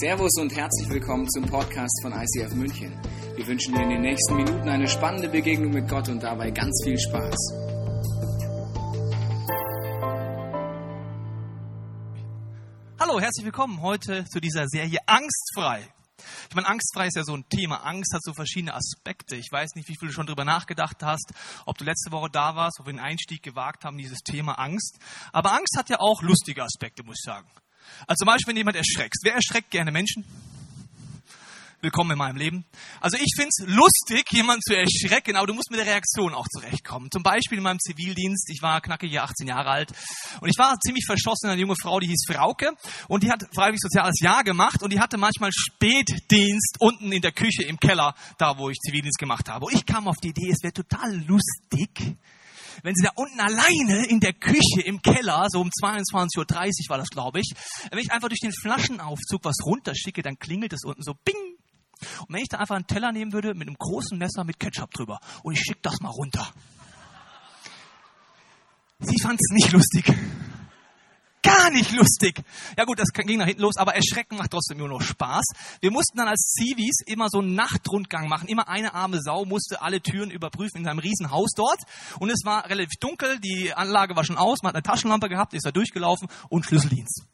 Servus und herzlich willkommen zum Podcast von ICF München. Wir wünschen dir in den nächsten Minuten eine spannende Begegnung mit Gott und dabei ganz viel Spaß. Hallo, herzlich willkommen heute zu dieser Serie Angstfrei. Ich meine, angstfrei ist ja so ein Thema. Angst hat so verschiedene Aspekte. Ich weiß nicht, wie viel du schon drüber nachgedacht hast, ob du letzte Woche da warst, ob wir den Einstieg gewagt haben, dieses Thema Angst. Aber Angst hat ja auch lustige Aspekte, muss ich sagen. Also zum Beispiel, wenn jemand erschreckt. Wer erschreckt gerne Menschen? Willkommen in meinem Leben. Also ich finde es lustig, jemanden zu erschrecken, aber du musst mit der Reaktion auch zurechtkommen. Zum Beispiel in meinem Zivildienst, ich war knackige 18 Jahre alt und ich war ziemlich verschossen in eine junge Frau, die hieß Frauke und die hat freiwillig soziales Jahr gemacht und die hatte manchmal Spätdienst unten in der Küche im Keller, da wo ich Zivildienst gemacht habe. Und ich kam auf die Idee, es wäre total lustig, wenn sie da unten alleine in der Küche im Keller, so um 22.30 Uhr war das, glaube ich, wenn ich einfach durch den Flaschenaufzug was runterschicke, dann klingelt es unten so bing. Und wenn ich da einfach einen Teller nehmen würde mit einem großen Messer mit Ketchup drüber und ich schicke das mal runter. Sie fand es nicht lustig gar nicht lustig. Ja gut, das ging nach hinten los, aber Erschrecken macht trotzdem nur noch Spaß. Wir mussten dann als Zivis immer so einen Nachtrundgang machen. Immer eine arme Sau musste alle Türen überprüfen in seinem riesen Haus dort. Und es war relativ dunkel, die Anlage war schon aus, man hat eine Taschenlampe gehabt, ist da durchgelaufen und Schlüsseldienst.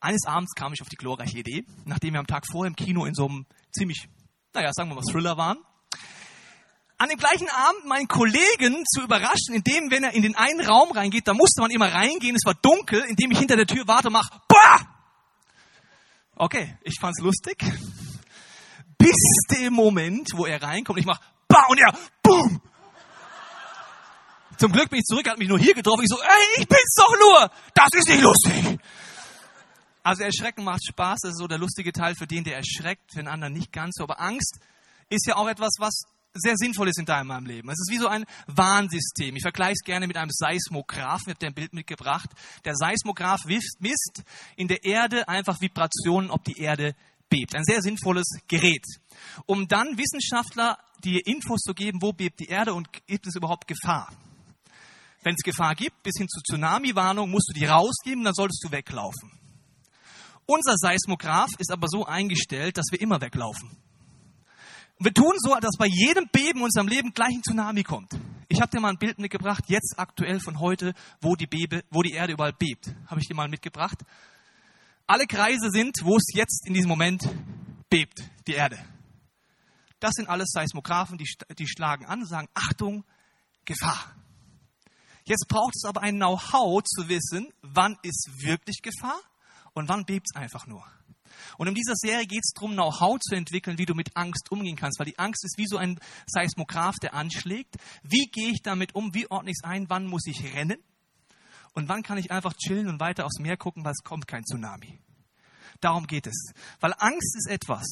Eines Abends kam ich auf die glorreiche Idee, nachdem wir am Tag vorher im Kino in so einem ziemlich, naja, sagen wir mal Thriller waren, an dem gleichen Abend meinen Kollegen zu überraschen, indem, wenn er in den einen Raum reingeht, da musste man immer reingehen, es war dunkel, indem ich hinter der Tür warte und mache, Bah! Okay, ich fand's lustig. Bis dem Moment, wo er reinkommt, ich mache, Bah! Und er, Boom! Zum Glück bin ich zurück, er hat mich nur hier getroffen. Ich so, ey, ich bin's doch nur! Das ist nicht lustig! Also Erschrecken macht Spaß, das ist so der lustige Teil für den, der erschreckt, für den anderen nicht ganz so. Aber Angst ist ja auch etwas, was sehr sinnvoll ist in deinem Leben. Es ist wie so ein Warnsystem. Ich vergleiche es gerne mit einem Seismograph. Ich habe dir ein Bild mitgebracht. Der Seismograph misst in der Erde einfach Vibrationen, ob die Erde bebt. Ein sehr sinnvolles Gerät. Um dann Wissenschaftler die Infos zu geben, wo bebt die Erde und gibt es überhaupt Gefahr. Wenn es Gefahr gibt, bis hin zu Tsunami-Warnung, musst du die rausgeben, dann solltest du weglaufen. Unser Seismograph ist aber so eingestellt, dass wir immer weglaufen. Und wir tun so, dass bei jedem Beben in unserem Leben gleich ein Tsunami kommt. Ich habe dir mal ein Bild mitgebracht, jetzt aktuell von heute, wo die, Bebe, wo die Erde überall bebt. Habe ich dir mal mitgebracht. Alle Kreise sind, wo es jetzt in diesem Moment bebt, die Erde. Das sind alles Seismographen, die, die schlagen an und sagen, Achtung, Gefahr. Jetzt braucht es aber ein Know-how zu wissen, wann ist wirklich Gefahr und wann bebt es einfach nur. Und in dieser Serie geht es darum, Know-how zu entwickeln, wie du mit Angst umgehen kannst, weil die Angst ist wie so ein Seismograph, der anschlägt. Wie gehe ich damit um? Wie ordne ich es ein? Wann muss ich rennen? Und wann kann ich einfach chillen und weiter aufs Meer gucken, weil es kommt kein Tsunami? Darum geht es. Weil Angst ist etwas,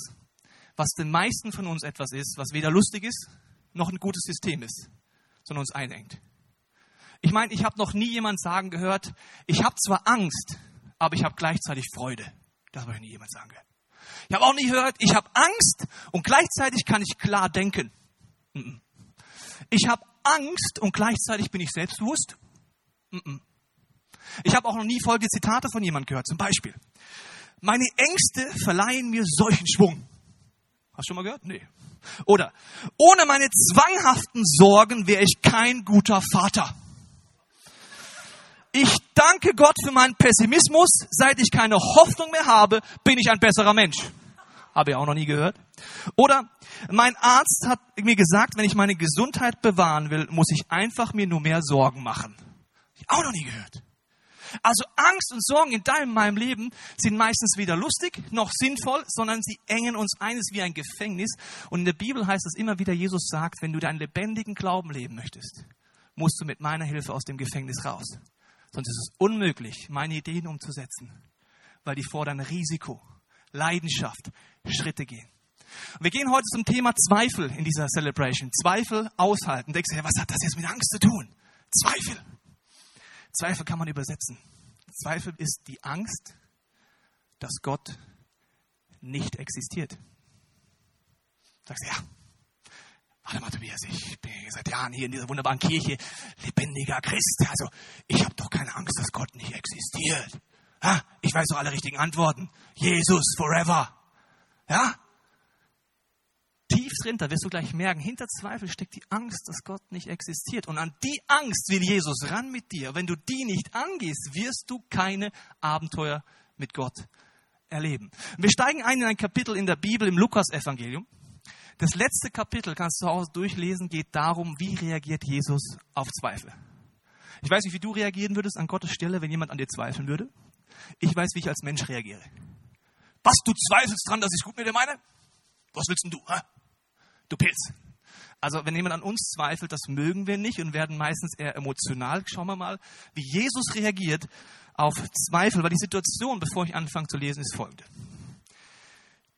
was den meisten von uns etwas ist, was weder lustig ist, noch ein gutes System ist, sondern uns einengt. Ich meine, ich habe noch nie jemand sagen gehört, ich habe zwar Angst, aber ich habe gleichzeitig Freude. Das habe ich nie jemand sagen gehört. Ich habe auch nie gehört, ich habe Angst und gleichzeitig kann ich klar denken. Ich habe Angst und gleichzeitig bin ich selbstbewusst. Ich habe auch noch nie folgende Zitate von jemandem gehört. Zum Beispiel, meine Ängste verleihen mir solchen Schwung. Hast du schon mal gehört? Nee. Oder, ohne meine zwanghaften Sorgen wäre ich kein guter Vater. Ich danke Gott für meinen Pessimismus. Seit ich keine Hoffnung mehr habe, bin ich ein besserer Mensch. Habe ich auch noch nie gehört. Oder mein Arzt hat mir gesagt, wenn ich meine Gesundheit bewahren will, muss ich einfach mir nur mehr Sorgen machen. Ich auch noch nie gehört. Also Angst und Sorgen in deinem, meinem Leben sind meistens weder lustig noch sinnvoll, sondern sie engen uns ein, ist wie ein Gefängnis. Und in der Bibel heißt es immer wieder, Jesus sagt, wenn du deinen lebendigen Glauben leben möchtest, musst du mit meiner Hilfe aus dem Gefängnis raus. Sonst ist es unmöglich, meine Ideen umzusetzen, weil die fordern Risiko, Leidenschaft, Schritte gehen. Und wir gehen heute zum Thema Zweifel in dieser Celebration. Zweifel aushalten. Denkst du, was hat das jetzt mit Angst zu tun? Zweifel. Zweifel kann man übersetzen. Zweifel ist die Angst, dass Gott nicht existiert. Sagst du, ja, Mal, Tobias, ich bin seit Jahren hier in dieser wunderbaren Kirche, lebendiger Christ. Also, ich habe doch keine Angst, dass Gott nicht existiert. Ha? Ich weiß doch alle richtigen Antworten. Jesus forever. Ja? Tief drin, da wirst du gleich merken, hinter Zweifel steckt die Angst, dass Gott nicht existiert. Und an die Angst will Jesus ran mit dir. Wenn du die nicht angehst, wirst du keine Abenteuer mit Gott erleben. Wir steigen ein in ein Kapitel in der Bibel im Lukas-Evangelium. Das letzte Kapitel kannst du zu Hause durchlesen, geht darum, wie reagiert Jesus auf Zweifel. Ich weiß nicht, wie du reagieren würdest an Gottes Stelle, wenn jemand an dir zweifeln würde. Ich weiß, wie ich als Mensch reagiere. Was, du zweifelst dran, dass ich gut mit dir meine? Was willst denn du? Hä? Du Pilz. Also wenn jemand an uns zweifelt, das mögen wir nicht und werden meistens eher emotional. Schauen wir mal, wie Jesus reagiert auf Zweifel, weil die Situation, bevor ich anfange zu lesen, ist folgende.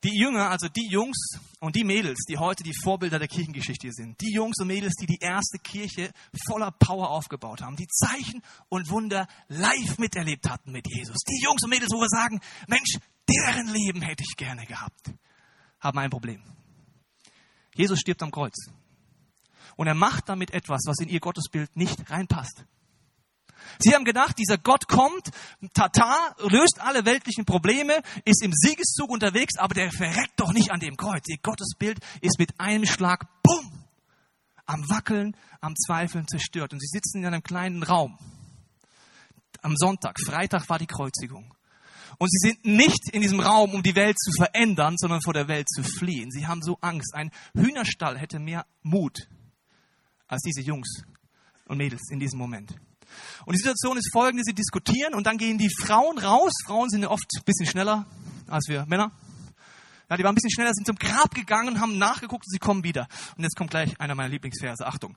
Die Jünger, also die Jungs und die Mädels, die heute die Vorbilder der Kirchengeschichte sind, die Jungs und Mädels, die die erste Kirche voller Power aufgebaut haben, die Zeichen und Wunder live miterlebt hatten mit Jesus, die Jungs und Mädels, wo wir sagen, Mensch, deren Leben hätte ich gerne gehabt, haben ein Problem. Jesus stirbt am Kreuz. Und er macht damit etwas, was in ihr Gottesbild nicht reinpasst. Sie haben gedacht, dieser Gott kommt, Tata, löst alle weltlichen Probleme, ist im Siegeszug unterwegs, aber der verreckt doch nicht an dem Kreuz. Ihr Gottesbild ist mit einem Schlag, bumm, am Wackeln, am Zweifeln zerstört. Und sie sitzen in einem kleinen Raum. Am Sonntag, Freitag war die Kreuzigung. Und sie sind nicht in diesem Raum, um die Welt zu verändern, sondern vor der Welt zu fliehen. Sie haben so Angst. Ein Hühnerstall hätte mehr Mut als diese Jungs und Mädels in diesem Moment. Und die Situation ist folgende, sie diskutieren und dann gehen die Frauen raus. Frauen sind ja oft ein bisschen schneller als wir Männer. Ja, die waren ein bisschen schneller, sind zum Grab gegangen, haben nachgeguckt und sie kommen wieder. Und jetzt kommt gleich einer meiner Lieblingsverse. Achtung.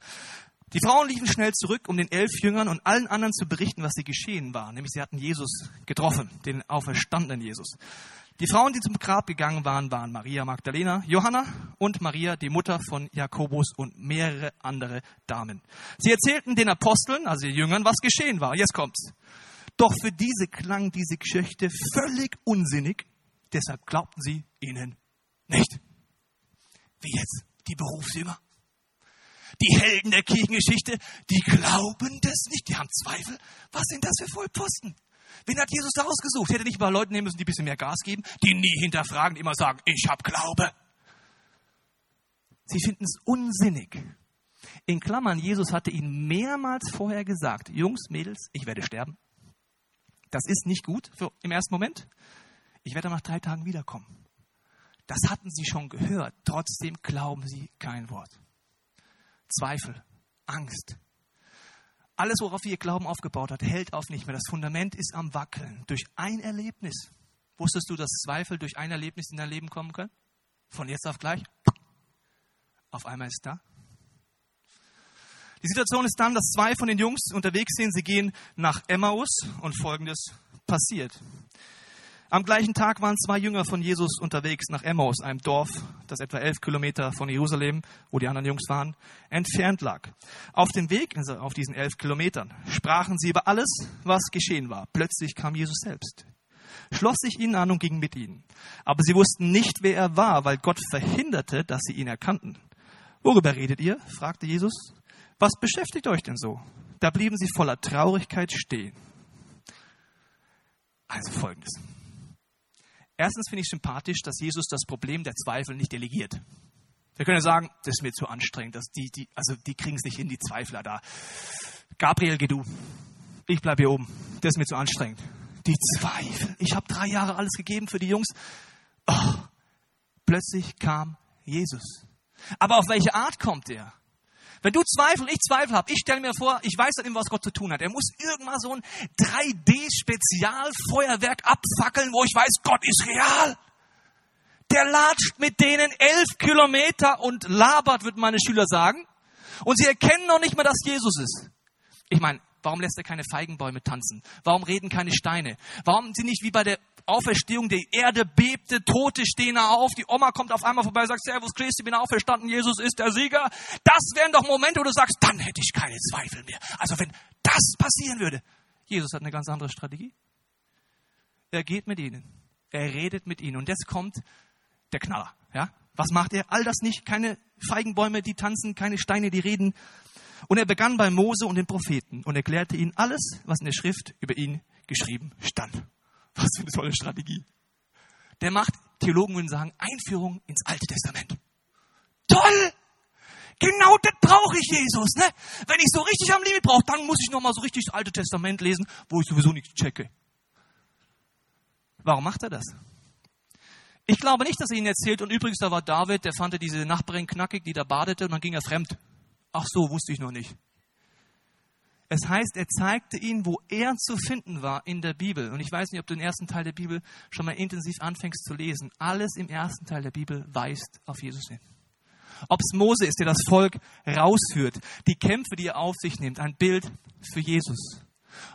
Die Frauen liefen schnell zurück, um den elf Jüngern und allen anderen zu berichten, was sie geschehen war. Nämlich sie hatten Jesus getroffen, den auferstandenen Jesus. Die Frauen, die zum Grab gegangen waren, waren Maria Magdalena, Johanna und Maria, die Mutter von Jakobus und mehrere andere Damen. Sie erzählten den Aposteln, also den Jüngern, was geschehen war. Jetzt kommt's. Doch für diese klang diese Geschichte völlig unsinnig, deshalb glaubten sie ihnen nicht. Wie jetzt die Berufsjünger? Die Helden der Kirchengeschichte, die glauben das nicht, die haben Zweifel. Was sind das für Vollposten? Wen hat Jesus da ausgesucht? Hätte nicht mal Leute nehmen müssen, die ein bisschen mehr Gas geben, die nie hinterfragen, die immer sagen, ich habe Glaube. Sie finden es unsinnig. In Klammern, Jesus hatte ihnen mehrmals vorher gesagt, Jungs, Mädels, ich werde sterben. Das ist nicht gut für, im ersten Moment. Ich werde nach drei Tagen wiederkommen. Das hatten sie schon gehört. Trotzdem glauben sie kein Wort. Zweifel, Angst, alles, worauf ihr Glauben aufgebaut hat, hält auf nicht mehr. Das Fundament ist am Wackeln. Durch ein Erlebnis. Wusstest du, dass Zweifel durch ein Erlebnis in dein Leben kommen können? Von jetzt auf gleich. Auf einmal ist da. Die Situation ist dann, dass zwei von den Jungs unterwegs sind. Sie gehen nach Emmaus und folgendes passiert. Am gleichen Tag waren zwei Jünger von Jesus unterwegs nach Emmaus, einem Dorf, das etwa elf Kilometer von Jerusalem, wo die anderen Jungs waren, entfernt lag. Auf dem Weg, also auf diesen elf Kilometern, sprachen sie über alles, was geschehen war. Plötzlich kam Jesus selbst, schloss sich ihnen an und ging mit ihnen. Aber sie wussten nicht, wer er war, weil Gott verhinderte, dass sie ihn erkannten. Worüber redet ihr? fragte Jesus. Was beschäftigt euch denn so? Da blieben sie voller Traurigkeit stehen. Also folgendes. Erstens finde ich sympathisch, dass Jesus das Problem der Zweifel nicht delegiert. Wir können ja sagen, das ist mir zu anstrengend, dass die, die, also die kriegen es nicht hin, die Zweifler da. Gabriel, geh du. Ich bleibe hier oben. Das ist mir zu anstrengend. Die Zweifel. Ich habe drei Jahre alles gegeben für die Jungs. Oh, plötzlich kam Jesus. Aber auf welche Art kommt er? Wenn du Zweifel, ich Zweifel habe, ich stelle mir vor, ich weiß dann immer, was Gott zu tun hat. Er muss irgendwann so ein 3D-Spezialfeuerwerk abfackeln, wo ich weiß, Gott ist real. Der latscht mit denen elf Kilometer und labert, würden meine Schüler sagen. Und sie erkennen noch nicht mehr, dass Jesus ist. Ich meine, warum lässt er keine Feigenbäume tanzen? Warum reden keine Steine? Warum sind nicht wie bei der Auferstehung, die Erde bebte, Tote stehen auf, die Oma kommt auf einmal vorbei und sagt, Servus Christi, bin auferstanden, Jesus ist der Sieger. Das wären doch Momente, wo du sagst, dann hätte ich keine Zweifel mehr. Also wenn das passieren würde. Jesus hat eine ganz andere Strategie. Er geht mit ihnen. Er redet mit ihnen. Und jetzt kommt der Knaller. Ja? Was macht er? All das nicht. Keine Feigenbäume, die tanzen, keine Steine, die reden. Und er begann bei Mose und den Propheten und erklärte ihnen alles, was in der Schrift über ihn geschrieben stand. Was für eine tolle Strategie. Der macht Theologen würden sagen, Einführung ins Alte Testament. Toll! Genau das brauche ich, Jesus. Ne? Wenn ich so richtig am Limit brauche, dann muss ich nochmal so richtig das Alte Testament lesen, wo ich sowieso nichts checke. Warum macht er das? Ich glaube nicht, dass er ihnen erzählt, und übrigens, da war David, der fand diese Nachbarin knackig, die da badete, und dann ging er fremd. Ach so, wusste ich noch nicht. Es heißt, er zeigte ihnen, wo er zu finden war in der Bibel. Und ich weiß nicht, ob du den ersten Teil der Bibel schon mal intensiv anfängst zu lesen. Alles im ersten Teil der Bibel weist auf Jesus hin. Ob es Mose ist, der das Volk rausführt, die Kämpfe, die er auf sich nimmt, ein Bild für Jesus.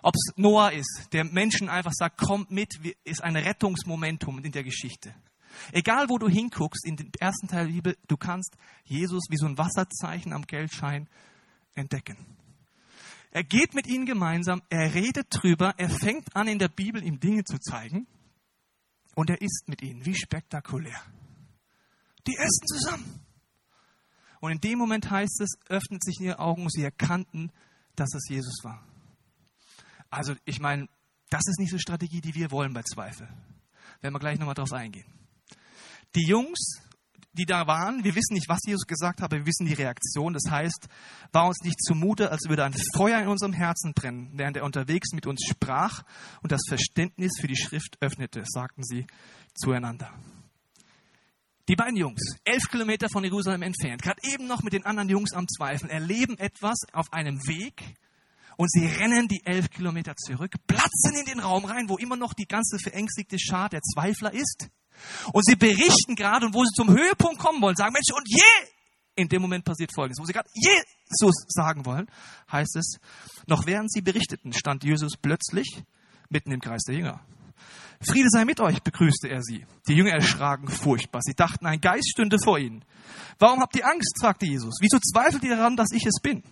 Ob es Noah ist, der Menschen einfach sagt, kommt mit, ist ein Rettungsmomentum in der Geschichte. Egal wo du hinguckst, in dem ersten Teil der Bibel, du kannst Jesus wie so ein Wasserzeichen am Geldschein entdecken. Er geht mit ihnen gemeinsam, er redet drüber, er fängt an in der Bibel ihm Dinge zu zeigen und er isst mit ihnen. Wie spektakulär. Die essen zusammen. Und in dem Moment heißt es, öffnet sich ihre Augen und sie erkannten, dass es Jesus war. Also ich meine, das ist nicht so eine Strategie, die wir wollen bei Zweifel. Werden wir gleich nochmal drauf eingehen. Die Jungs, die da waren, wir wissen nicht, was Jesus gesagt hat, aber wir wissen die Reaktion. Das heißt, war uns nicht zumute, als würde ein Feuer in unserem Herzen brennen, während er unterwegs mit uns sprach und das Verständnis für die Schrift öffnete, sagten sie zueinander. Die beiden Jungs, elf Kilometer von Jerusalem entfernt, gerade eben noch mit den anderen Jungs am Zweifeln, erleben etwas auf einem Weg und sie rennen die elf Kilometer zurück, platzen in den Raum rein, wo immer noch die ganze verängstigte Schar der Zweifler ist. Und sie berichten gerade, und wo sie zum Höhepunkt kommen wollen, sagen, Mensch, und je, in dem Moment passiert Folgendes, wo sie gerade Jesus sagen wollen, heißt es, noch während sie berichteten, stand Jesus plötzlich mitten im Kreis der Jünger. Friede sei mit euch, begrüßte er sie. Die Jünger erschraken furchtbar. Sie dachten, ein Geist stünde vor ihnen. Warum habt ihr Angst? fragte Jesus. Wieso zweifelt ihr daran, dass ich es bin?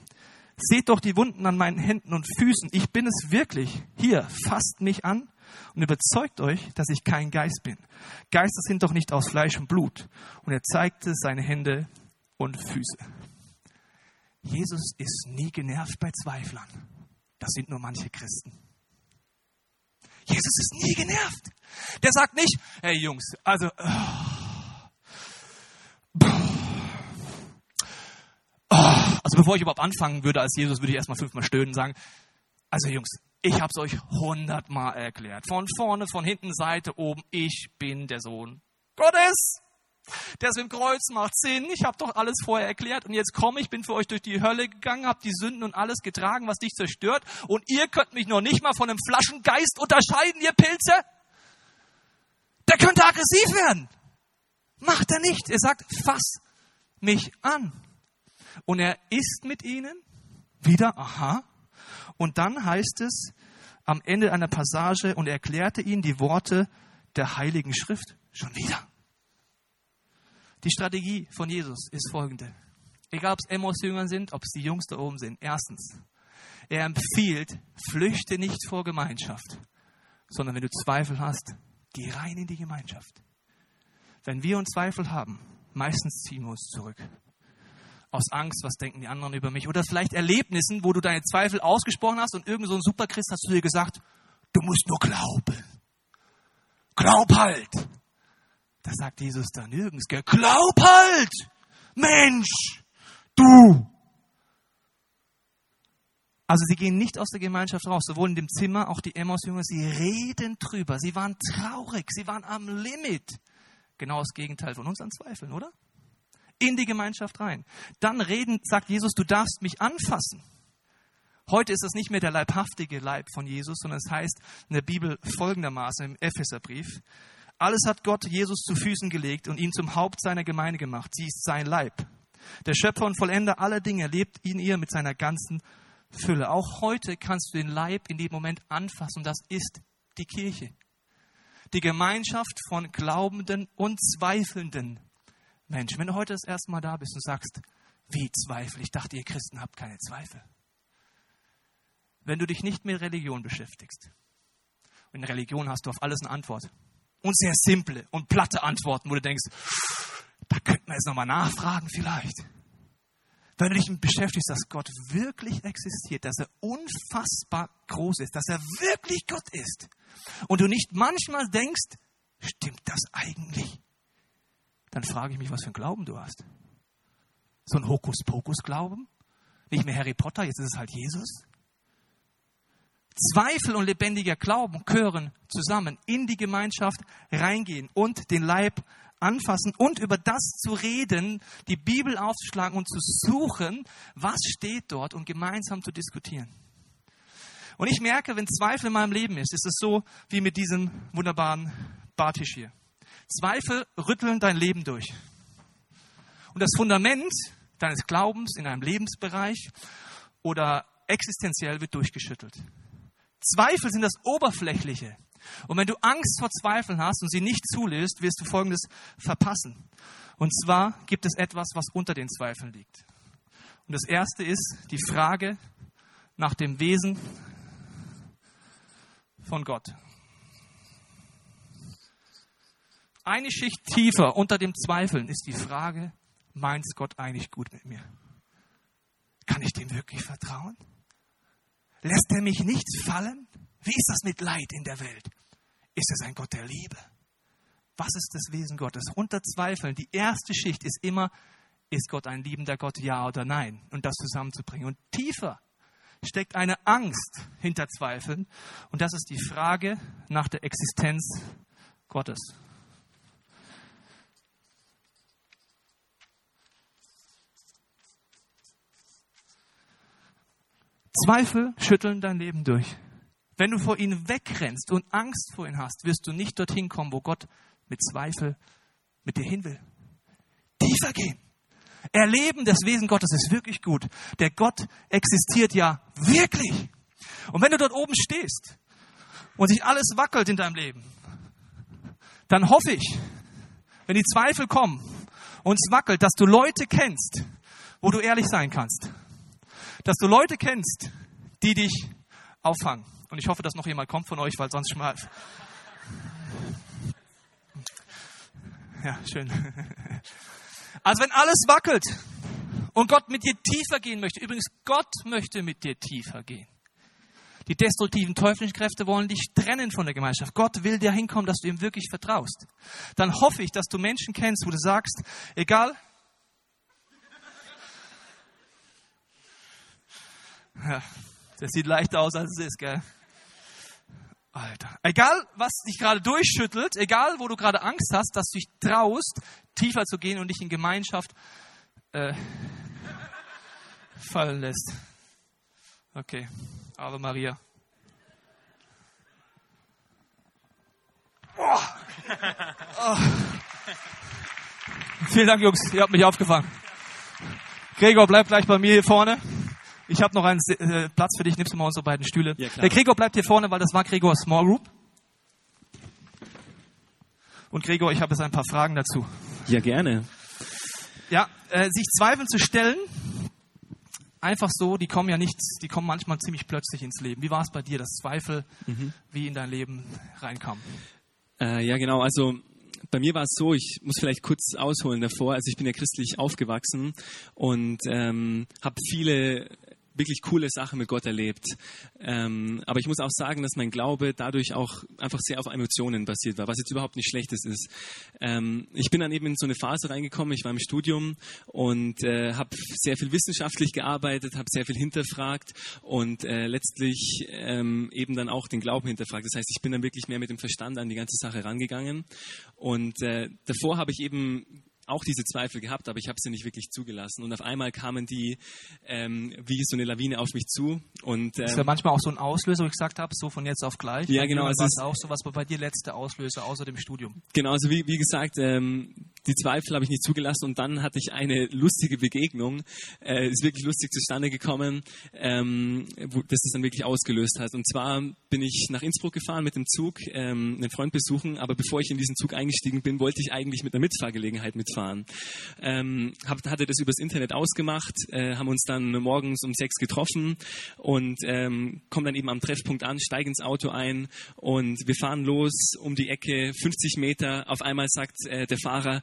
Seht doch die Wunden an meinen Händen und Füßen. Ich bin es wirklich. Hier, fasst mich an und überzeugt euch, dass ich kein Geist bin. Geister sind doch nicht aus Fleisch und Blut. Und er zeigte seine Hände und Füße. Jesus ist nie genervt bei Zweiflern. Das sind nur manche Christen. Jesus ist nie genervt. Der sagt nicht, hey Jungs, also, oh, oh, also bevor ich überhaupt anfangen würde als Jesus, würde ich erstmal fünfmal stöhnen und sagen, also Jungs, ich habe es euch hundertmal erklärt. Von vorne, von hinten, Seite, oben, ich bin der Sohn Gottes. Das mit dem Kreuz macht Sinn. Ich habe doch alles vorher erklärt und jetzt komme ich, bin für euch durch die Hölle gegangen, habe die Sünden und alles getragen, was dich zerstört und ihr könnt mich noch nicht mal von einem Flaschengeist unterscheiden, ihr Pilze. Der könnte aggressiv werden. Macht er nicht. Er sagt, fass mich an. Und er ist mit ihnen wieder, aha. Und dann heißt es am Ende einer Passage, und er erklärte ihnen die Worte der Heiligen Schrift schon wieder. Die Strategie von Jesus ist folgende. Egal, ob es Emmos-Jünger sind, ob es die Jungs da oben sind. Erstens, er empfiehlt, flüchte nicht vor Gemeinschaft, sondern wenn du Zweifel hast, geh rein in die Gemeinschaft. Wenn wir uns Zweifel haben, meistens ziehen wir uns zurück. Aus Angst, was denken die anderen über mich? Oder vielleicht Erlebnissen, wo du deine Zweifel ausgesprochen hast und irgend so ein Superchrist hast zu dir gesagt, du musst nur glauben. Glaub halt. Da sagt Jesus da nirgends, gell? glaub halt, Mensch, du. Also sie gehen nicht aus der Gemeinschaft raus, sowohl in dem Zimmer, auch die Emmaus-Jünger, sie reden drüber, sie waren traurig, sie waren am Limit. Genau das Gegenteil von uns an Zweifeln, oder? In die Gemeinschaft rein. Dann reden, sagt Jesus, du darfst mich anfassen. Heute ist es nicht mehr der leibhaftige Leib von Jesus, sondern es heißt in der Bibel folgendermaßen im Epheserbrief, alles hat Gott Jesus zu Füßen gelegt und ihn zum Haupt seiner Gemeinde gemacht. Sie ist sein Leib. Der Schöpfer und Vollender aller Dinge lebt in ihr mit seiner ganzen Fülle. Auch heute kannst du den Leib in dem Moment anfassen. Und das ist die Kirche. Die Gemeinschaft von glaubenden und zweifelnden Menschen. Wenn du heute das erste Mal da bist und sagst, wie Zweifel? Ich dachte, ihr Christen habt keine Zweifel. Wenn du dich nicht mit Religion beschäftigst, in Religion hast du auf alles eine Antwort und sehr simple und platte Antworten, wo du denkst, da könnte man jetzt nochmal nachfragen vielleicht. Wenn du dich beschäftigst, dass Gott wirklich existiert, dass er unfassbar groß ist, dass er wirklich Gott ist und du nicht manchmal denkst, stimmt das eigentlich? Dann frage ich mich, was für ein Glauben du hast. So ein Hokuspokus-Glauben? Nicht mehr Harry Potter, jetzt ist es halt Jesus? Zweifel und lebendiger Glauben gehören zusammen in die Gemeinschaft reingehen und den Leib anfassen und über das zu reden, die Bibel aufzuschlagen und zu suchen, was steht dort und gemeinsam zu diskutieren. Und ich merke, wenn Zweifel in meinem Leben ist, ist es so wie mit diesem wunderbaren Bartisch hier. Zweifel rütteln dein Leben durch. Und das Fundament deines Glaubens in einem Lebensbereich oder existenziell wird durchgeschüttelt. Zweifel sind das Oberflächliche. Und wenn du Angst vor Zweifeln hast und sie nicht zulässt, wirst du Folgendes verpassen. Und zwar gibt es etwas, was unter den Zweifeln liegt. Und das erste ist die Frage nach dem Wesen von Gott. Eine Schicht tiefer unter dem Zweifeln ist die Frage, meint Gott eigentlich gut mit mir? Kann ich dem wirklich vertrauen? Lässt er mich nicht fallen? Wie ist das mit Leid in der Welt? Ist es ein Gott der Liebe? Was ist das Wesen Gottes? Unter Zweifeln, die erste Schicht ist immer, ist Gott ein liebender Gott, ja oder nein? Und das zusammenzubringen. Und tiefer steckt eine Angst hinter Zweifeln. Und das ist die Frage nach der Existenz Gottes. Zweifel schütteln dein Leben durch. Wenn du vor ihnen wegrennst und Angst vor ihnen hast, wirst du nicht dorthin kommen, wo Gott mit Zweifel mit dir hin will. Tiefer gehen. Erleben, das Wesen Gottes ist wirklich gut. Der Gott existiert ja wirklich. Und wenn du dort oben stehst und sich alles wackelt in deinem Leben, dann hoffe ich, wenn die Zweifel kommen und es wackelt, dass du Leute kennst, wo du ehrlich sein kannst dass du Leute kennst, die dich auffangen. Und ich hoffe, dass noch jemand kommt von euch, weil sonst mal. Ja, schön. Also wenn alles wackelt und Gott mit dir tiefer gehen möchte, übrigens Gott möchte mit dir tiefer gehen. Die destruktiven teuflischen Kräfte wollen dich trennen von der Gemeinschaft. Gott will dir hinkommen, dass du ihm wirklich vertraust. Dann hoffe ich, dass du Menschen kennst, wo du sagst, egal Ja, das sieht leichter aus, als es ist, gell? Alter. Egal, was dich gerade durchschüttelt, egal, wo du gerade Angst hast, dass du dich traust, tiefer zu gehen und dich in Gemeinschaft äh, fallen lässt. Okay, Ave Maria. Oh. Oh. Vielen Dank, Jungs, ihr habt mich aufgefangen. Gregor, bleib gleich bei mir hier vorne. Ich habe noch einen äh, Platz für dich. Nimmst du mal unsere beiden Stühle. Ja, Der Gregor bleibt hier vorne, weil das war Gregors Small Group. Und Gregor, ich habe jetzt ein paar Fragen dazu. Ja, gerne. Ja, äh, sich Zweifeln zu stellen, einfach so, die kommen ja nicht, die kommen manchmal ziemlich plötzlich ins Leben. Wie war es bei dir, dass Zweifel mhm. wie in dein Leben reinkamen? Äh, ja, genau. Also bei mir war es so, ich muss vielleicht kurz ausholen davor. Also ich bin ja christlich aufgewachsen und ähm, habe viele wirklich coole Sachen mit Gott erlebt. Ähm, aber ich muss auch sagen, dass mein Glaube dadurch auch einfach sehr auf Emotionen basiert war, was jetzt überhaupt nicht Schlechtes ist. Ähm, ich bin dann eben in so eine Phase reingekommen, ich war im Studium und äh, habe sehr viel wissenschaftlich gearbeitet, habe sehr viel hinterfragt und äh, letztlich ähm, eben dann auch den Glauben hinterfragt. Das heißt, ich bin dann wirklich mehr mit dem Verstand an die ganze Sache rangegangen. Und äh, davor habe ich eben auch diese Zweifel gehabt, aber ich habe sie nicht wirklich zugelassen. Und auf einmal kamen die ähm, wie so eine Lawine auf mich zu. Und, ähm, ist ja manchmal auch so ein Auslöser, wo ich gesagt habe, so von jetzt auf gleich. Ja, genau. Es ist auch so was bei dir letzte Auslöser außer dem Studium. Genau, also wie, wie gesagt, ähm, die Zweifel habe ich nicht zugelassen und dann hatte ich eine lustige Begegnung. Äh, ist wirklich lustig zustande gekommen, ähm, wo das dann wirklich ausgelöst hat. Und zwar bin ich nach Innsbruck gefahren mit dem Zug, ähm, einen Freund besuchen, aber bevor ich in diesen Zug eingestiegen bin, wollte ich eigentlich mit einer Mitfahrgelegenheit mitfahren. Ähm, hab, hatte das übers Internet ausgemacht, äh, haben uns dann morgens um sechs getroffen und ähm, kommen dann eben am Treffpunkt an, steigen ins Auto ein und wir fahren los um die Ecke, 50 Meter. Auf einmal sagt äh, der Fahrer,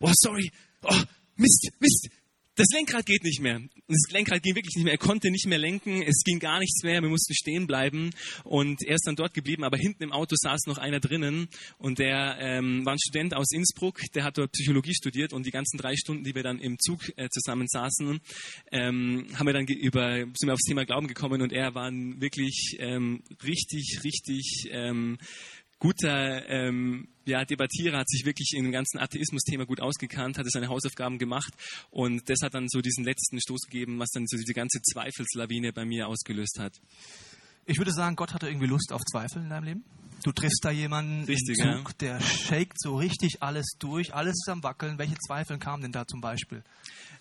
oh sorry, oh Mist, Mist, das Lenkrad geht nicht mehr. Das Lenkrad ging wirklich nicht mehr. Er konnte nicht mehr lenken. Es ging gar nichts mehr. Wir mussten stehen bleiben. Und er ist dann dort geblieben. Aber hinten im Auto saß noch einer drinnen. Und der ähm, war ein Student aus Innsbruck. Der hat dort Psychologie studiert. Und die ganzen drei Stunden, die wir dann im Zug äh, zusammen saßen, ähm, haben wir dann über, sind wir aufs Thema Glauben gekommen. Und er war wirklich ähm, richtig, richtig ähm, guter ähm, ja, Debattierer, hat sich wirklich in dem ganzen Atheismus-Thema gut ausgekannt, hatte seine Hausaufgaben gemacht und das hat dann so diesen letzten Stoß gegeben, was dann so diese ganze Zweifelslawine bei mir ausgelöst hat. Ich würde sagen, Gott hatte irgendwie Lust auf Zweifel in deinem Leben. Du triffst da jemanden Richtig, im Zug, ja. der shakt so richtig alles durch, alles ist am Wackeln. Welche Zweifel kamen denn da zum Beispiel?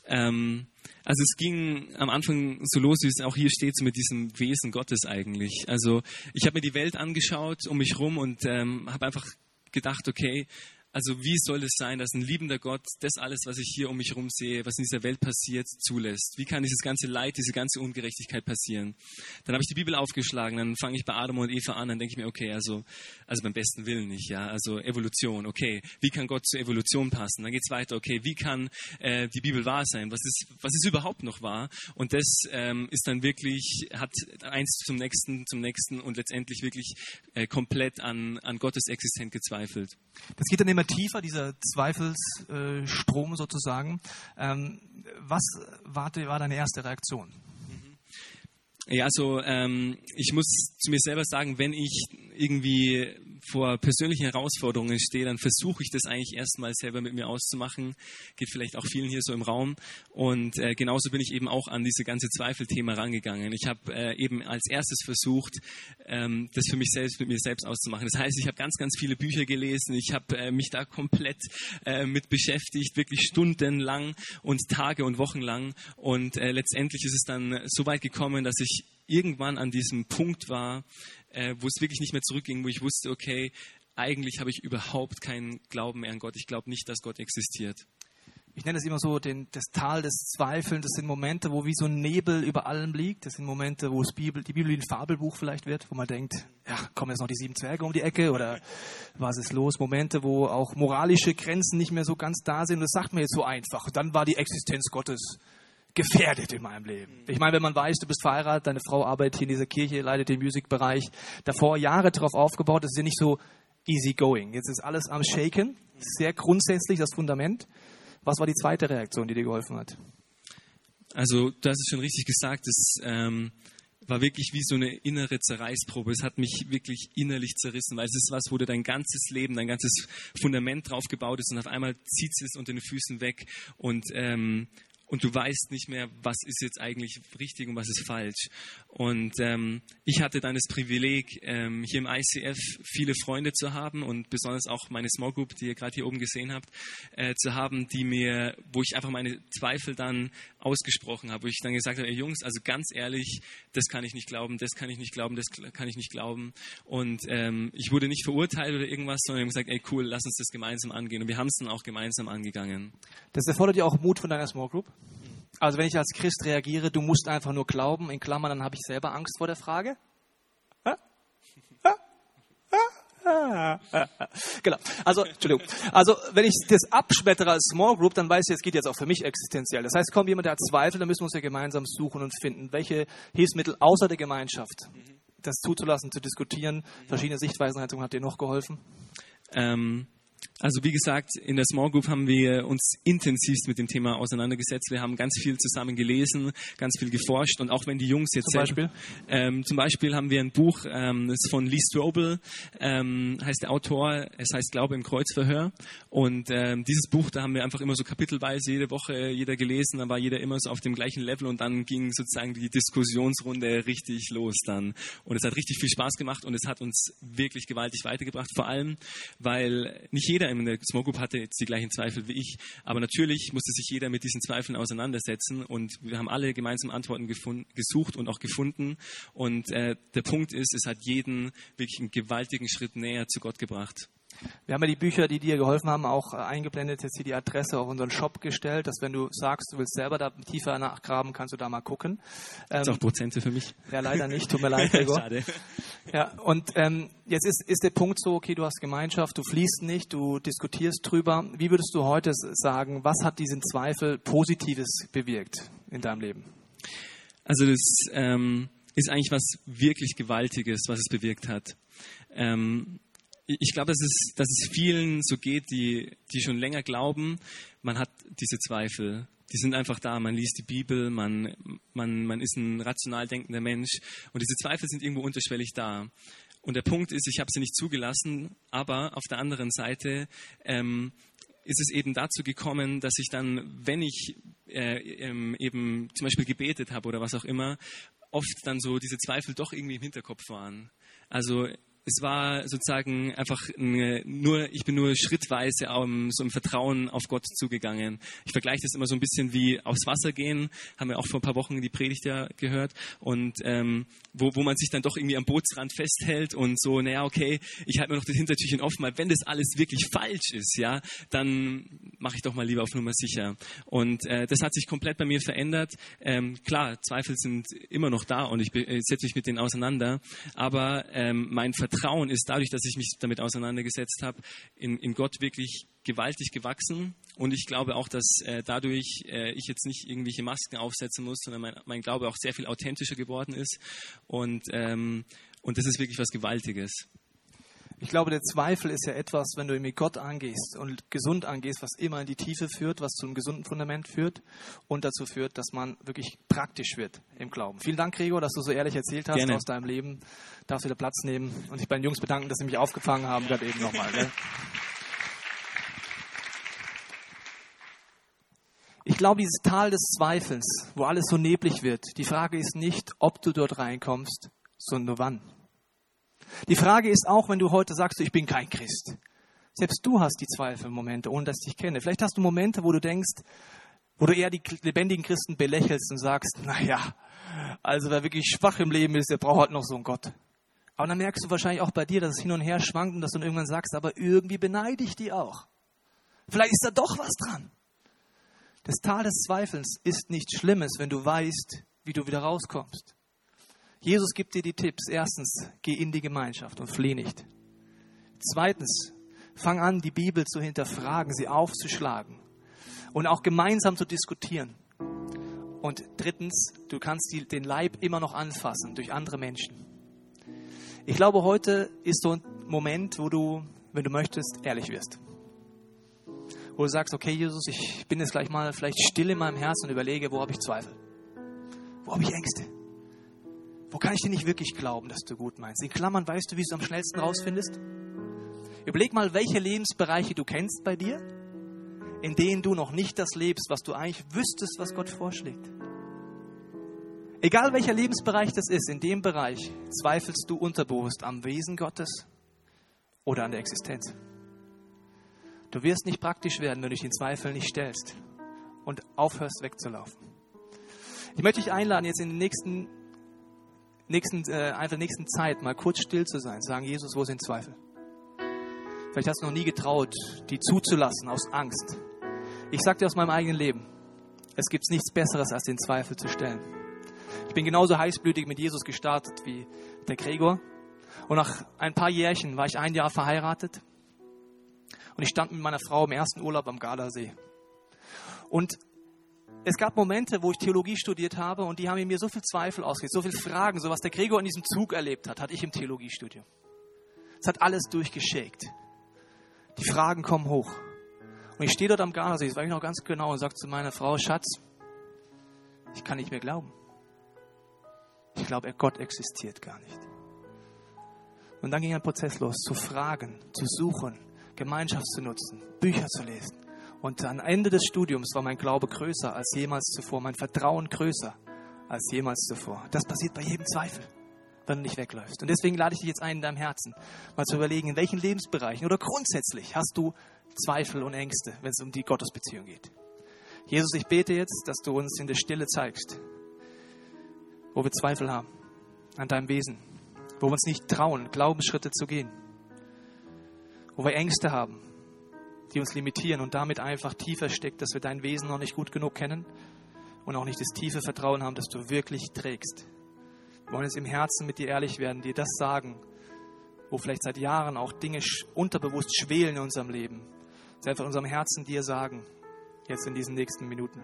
Ähm, also es ging am Anfang so los, wie es auch hier steht, so mit diesem Wesen Gottes eigentlich. Also ich habe mir die Welt angeschaut um mich rum und ähm, habe einfach gedacht, okay, also wie soll es sein, dass ein liebender Gott das alles, was ich hier um mich herum sehe, was in dieser Welt passiert, zulässt? Wie kann dieses ganze Leid, diese ganze Ungerechtigkeit passieren? Dann habe ich die Bibel aufgeschlagen, dann fange ich bei Adam und Eva an, dann denke ich mir, okay, also, also beim besten Willen nicht, ja, also Evolution, okay, wie kann Gott zur Evolution passen? Dann geht es weiter, okay, wie kann äh, die Bibel wahr sein? Was ist, was ist überhaupt noch wahr? Und das ähm, ist dann wirklich, hat eins zum nächsten, zum nächsten und letztendlich wirklich äh, komplett an, an Gottes Existenz gezweifelt. Das geht dann immer tiefer, dieser Zweifelsstrom sozusagen. Ähm, was war, war deine erste Reaktion? Ja, also ähm, ich muss zu mir selber sagen, wenn ich irgendwie vor persönlichen Herausforderungen stehe, dann versuche ich das eigentlich erstmal selber mit mir auszumachen. Geht vielleicht auch vielen hier so im Raum. Und äh, genauso bin ich eben auch an diese ganze Zweifelthema rangegangen. Ich habe äh, eben als erstes versucht, ähm, das für mich selbst mit mir selbst auszumachen. Das heißt, ich habe ganz, ganz viele Bücher gelesen. Ich habe äh, mich da komplett äh, mit beschäftigt, wirklich stundenlang und Tage und Wochen lang. Und äh, letztendlich ist es dann so weit gekommen, dass ich irgendwann an diesem Punkt war, äh, wo es wirklich nicht mehr zurückging, wo ich wusste, okay, eigentlich habe ich überhaupt keinen Glauben mehr an Gott. Ich glaube nicht, dass Gott existiert. Ich nenne es immer so den, das Tal des Zweifelns. Das sind Momente, wo wie so ein Nebel über allem liegt. Das sind Momente, wo Bibel, die Bibel wie ein Fabelbuch vielleicht wird, wo man denkt, ja, kommen jetzt noch die sieben Zwerge um die Ecke oder was ist los? Momente, wo auch moralische Grenzen nicht mehr so ganz da sind. Das sagt man jetzt so einfach. Dann war die Existenz Gottes gefährdet in meinem Leben. Ich meine, wenn man weiß, du bist verheiratet, deine Frau arbeitet hier in dieser Kirche, leitet den Musikbereich, davor Jahre darauf aufgebaut, das ist ja nicht so easy going. Jetzt ist alles am Shaken, sehr grundsätzlich das Fundament. Was war die zweite Reaktion, die dir geholfen hat? Also, du hast es schon richtig gesagt, es ähm, war wirklich wie so eine innere Zerreißprobe. Es hat mich wirklich innerlich zerrissen, weil es ist was, wo du dein ganzes Leben, dein ganzes Fundament drauf gebaut ist und auf einmal zieht es unter den Füßen weg und ähm, und du weißt nicht mehr, was ist jetzt eigentlich richtig und was ist falsch. Und ähm, ich hatte dann das Privileg, ähm, hier im ICF viele Freunde zu haben und besonders auch meine Small Group, die ihr gerade hier oben gesehen habt, äh, zu haben, die mir, wo ich einfach meine Zweifel dann ausgesprochen habe, wo ich dann gesagt habe, ey Jungs, also ganz ehrlich, das kann ich nicht glauben, das kann ich nicht glauben, das kann ich nicht glauben. Und ähm, ich wurde nicht verurteilt oder irgendwas, sondern wir haben gesagt, ey cool, lass uns das gemeinsam angehen. Und wir haben es dann auch gemeinsam angegangen. Das erfordert ja auch Mut von deiner Small Group. Also wenn ich als Christ reagiere, du musst einfach nur glauben, in Klammern, dann habe ich selber Angst vor der Frage. Genau. Also, Entschuldigung. Also, wenn ich das abschmettere als Small Group, dann weiß ich, es geht jetzt auch für mich existenziell. Das heißt, kommt jemand, der hat Zweifel, dann müssen wir uns ja gemeinsam suchen und finden, welche Hilfsmittel außer der Gemeinschaft, das zuzulassen, zu diskutieren. Verschiedene Sichtweisen hat dir noch geholfen. Ähm, also wie gesagt, in der Small Group haben wir uns intensivst mit dem Thema auseinandergesetzt. Wir haben ganz viel zusammen gelesen, ganz viel geforscht. Und auch wenn die Jungs jetzt Zum Beispiel? Ähm, zum Beispiel haben wir ein Buch, ähm, das ist von Lee Strobel, ähm, heißt der Autor, es heißt Glaube im Kreuzverhör. Und ähm, dieses Buch, da haben wir einfach immer so kapitelweise jede Woche jeder gelesen, da war jeder immer so auf dem gleichen Level. Und dann ging sozusagen die Diskussionsrunde richtig los dann. Und es hat richtig viel Spaß gemacht. Und es hat uns wirklich gewaltig weitergebracht, vor allem, weil nicht jeder in der Small Group hatte jetzt die gleichen Zweifel wie ich, aber natürlich musste sich jeder mit diesen Zweifeln auseinandersetzen und wir haben alle gemeinsam Antworten gefunden, gesucht und auch gefunden und äh, der Punkt ist, es hat jeden wirklich einen gewaltigen Schritt näher zu Gott gebracht. Wir haben ja die Bücher, die dir geholfen haben, auch äh, eingeblendet, jetzt hier die Adresse auf unseren Shop gestellt, dass wenn du sagst, du willst selber da tiefer nachgraben, kannst du da mal gucken. Gibt's Ähm, auch Prozente für mich? ja, leider nicht, tut mir leid, Gregor. Schade. Ja, und ähm, jetzt ist, ist der Punkt so, okay, du hast Gemeinschaft, du fließt nicht, du diskutierst drüber. Wie würdest du heute sagen, was hat diesen Zweifel Positives bewirkt in deinem Leben? Also das ähm, ist eigentlich was wirklich Gewaltiges, was es bewirkt hat. Ähm, ich glaube, dass es, dass es vielen so geht, die, die schon länger glauben, man hat diese Zweifel. Die sind einfach da. Man liest die Bibel, man, man, man ist ein rational denkender Mensch und diese Zweifel sind irgendwo unterschwellig da. Und der Punkt ist, ich habe sie nicht zugelassen, aber auf der anderen Seite ähm, ist es eben dazu gekommen, dass ich dann, wenn ich äh, ähm, eben zum Beispiel gebetet habe oder was auch immer, oft dann so diese Zweifel doch irgendwie im Hinterkopf waren. Also es war sozusagen einfach ein, nur, ich bin nur schrittweise um, so im Vertrauen auf Gott zugegangen. Ich vergleiche das immer so ein bisschen wie aufs Wasser gehen, haben wir auch vor ein paar Wochen die Predigt ja gehört und ähm, wo, wo man sich dann doch irgendwie am Bootsrand festhält und so, naja, okay, ich halte mir noch das Hintertürchen offen, weil wenn das alles wirklich falsch ist, ja, dann mache ich doch mal lieber auf Nummer sicher. Und äh, das hat sich komplett bei mir verändert. Ähm, klar, Zweifel sind immer noch da und ich äh, setze mich mit denen auseinander, aber ähm, mein Vertrauen ist dadurch, dass ich mich damit auseinandergesetzt habe, in, in Gott wirklich gewaltig gewachsen. Und ich glaube auch, dass äh, dadurch äh, ich jetzt nicht irgendwelche Masken aufsetzen muss, sondern mein, mein Glaube auch sehr viel authentischer geworden ist. Und, ähm, und das ist wirklich was Gewaltiges. Ich glaube, der Zweifel ist ja etwas, wenn du mit Gott angehst und gesund angehst, was immer in die Tiefe führt, was zu einem gesunden Fundament führt und dazu führt, dass man wirklich praktisch wird im Glauben. Vielen Dank, Gregor, dass du so ehrlich erzählt hast Gerne. aus deinem Leben. Darfst wieder Platz nehmen und sich bei den Jungs bedanken, dass sie mich aufgefangen haben, gerade eben nochmal. Ne? Ich glaube, dieses Tal des Zweifels, wo alles so neblig wird, die Frage ist nicht, ob du dort reinkommst, sondern nur wann. Die Frage ist auch, wenn du heute sagst, ich bin kein Christ. Selbst du hast die Zweifelmomente, ohne dass ich dich kenne. Vielleicht hast du Momente, wo du denkst, wo du eher die lebendigen Christen belächelst und sagst, naja, also wer wirklich schwach im Leben ist, der braucht halt noch so einen Gott. Aber dann merkst du wahrscheinlich auch bei dir, dass es hin und her schwankt und dass du dann irgendwann sagst, aber irgendwie beneide ich die auch. Vielleicht ist da doch was dran. Das Tal des Zweifels ist nichts Schlimmes, wenn du weißt, wie du wieder rauskommst. Jesus gibt dir die Tipps. Erstens, geh in die Gemeinschaft und flieh nicht. Zweitens, fang an, die Bibel zu hinterfragen, sie aufzuschlagen und auch gemeinsam zu diskutieren. Und drittens, du kannst die, den Leib immer noch anfassen durch andere Menschen. Ich glaube, heute ist so ein Moment, wo du, wenn du möchtest, ehrlich wirst. Wo du sagst, okay, Jesus, ich bin jetzt gleich mal vielleicht still in meinem Herzen und überlege, wo habe ich Zweifel? Wo habe ich Ängste? Wo kann ich dir nicht wirklich glauben, dass du gut meinst? In Klammern, weißt du, wie du es am schnellsten rausfindest? Überleg mal, welche Lebensbereiche du kennst bei dir, in denen du noch nicht das lebst, was du eigentlich wüsstest, was Gott vorschlägt. Egal welcher Lebensbereich das ist, in dem Bereich zweifelst du unterbewusst am Wesen Gottes oder an der Existenz. Du wirst nicht praktisch werden, wenn du dich den Zweifel nicht stellst und aufhörst wegzulaufen. Ich möchte dich einladen, jetzt in den nächsten nächsten, äh, einfach nächsten Zeit mal kurz still zu sein, sagen, Jesus, wo sind Zweifel? Vielleicht hast du noch nie getraut, die zuzulassen aus Angst. Ich sage dir aus meinem eigenen Leben, es gibt nichts Besseres, als den Zweifel zu stellen. Ich bin genauso heißblütig mit Jesus gestartet wie der Gregor. Und nach ein paar Jährchen war ich ein Jahr verheiratet. Und ich stand mit meiner Frau im ersten Urlaub am Gardasee. Und es gab Momente, wo ich Theologie studiert habe und die haben in mir so viel Zweifel ausgelöst, so viele Fragen, so was der Gregor in diesem Zug erlebt hat, hatte ich im Theologiestudium. Es hat alles durchgeschickt. Die Fragen kommen hoch. Und ich stehe dort am Gardasee, das weiß ich noch ganz genau, und sage zu meiner Frau, Schatz, ich kann nicht mehr glauben. Ich glaube, Gott existiert gar nicht. Und dann ging ein Prozess los, zu fragen, zu suchen, Gemeinschaft zu nutzen, Bücher zu lesen. Und am Ende des Studiums war mein Glaube größer als jemals zuvor, mein Vertrauen größer als jemals zuvor. Das passiert bei jedem Zweifel, wenn du nicht wegläufst. Und deswegen lade ich dich jetzt ein, in deinem Herzen mal zu überlegen, in welchen Lebensbereichen oder grundsätzlich hast du Zweifel und Ängste, wenn es um die Gottesbeziehung geht. Jesus, ich bete jetzt, dass du uns in der Stille zeigst, wo wir Zweifel haben an deinem Wesen, wo wir uns nicht trauen, Glaubensschritte zu gehen. wo wir Ängste haben, die uns limitieren und damit einfach tiefer steckt, dass wir dein Wesen noch nicht gut genug kennen und auch nicht das tiefe Vertrauen haben, dass du wirklich trägst. Wir wollen jetzt im Herzen mit dir ehrlich werden, dir das sagen, wo vielleicht seit Jahren auch Dinge unterbewusst schwelen in unserem Leben. Sie einfach in unserem Herzen dir sagen, jetzt in diesen nächsten Minuten.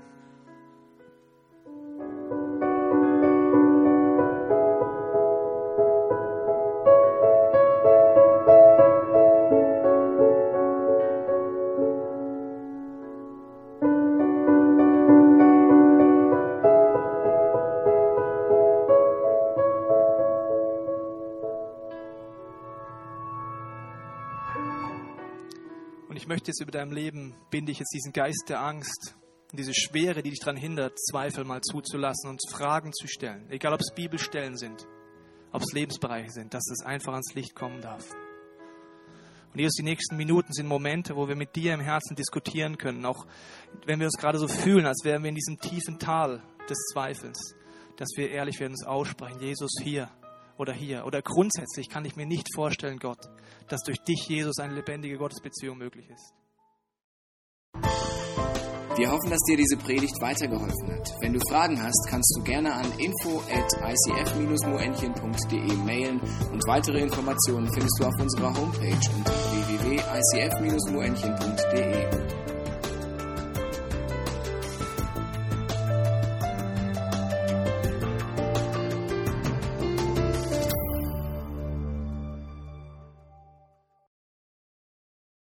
Jetzt über deinem Leben, binde ich jetzt diesen Geist der Angst und diese Schwere, die dich daran hindert, Zweifel mal zuzulassen und Fragen zu stellen. Egal, ob es Bibelstellen sind, ob es Lebensbereiche sind, dass es einfach ans Licht kommen darf. Und Jesus, die nächsten Minuten sind Momente, wo wir mit dir im Herzen diskutieren können, auch wenn wir uns gerade so fühlen, als wären wir in diesem tiefen Tal des Zweifels, dass wir ehrlich werden, uns aussprechen, Jesus hier, oder hier. Oder grundsätzlich kann ich mir nicht vorstellen, Gott, dass durch dich, Jesus, eine lebendige Gottesbeziehung möglich ist. Wir hoffen, dass dir diese Predigt weitergeholfen hat. Wenn du Fragen hast, kannst du gerne an info at icf-moenchen.de mailen und weitere Informationen findest du auf unserer Homepage unter www.icf-moenchen.de.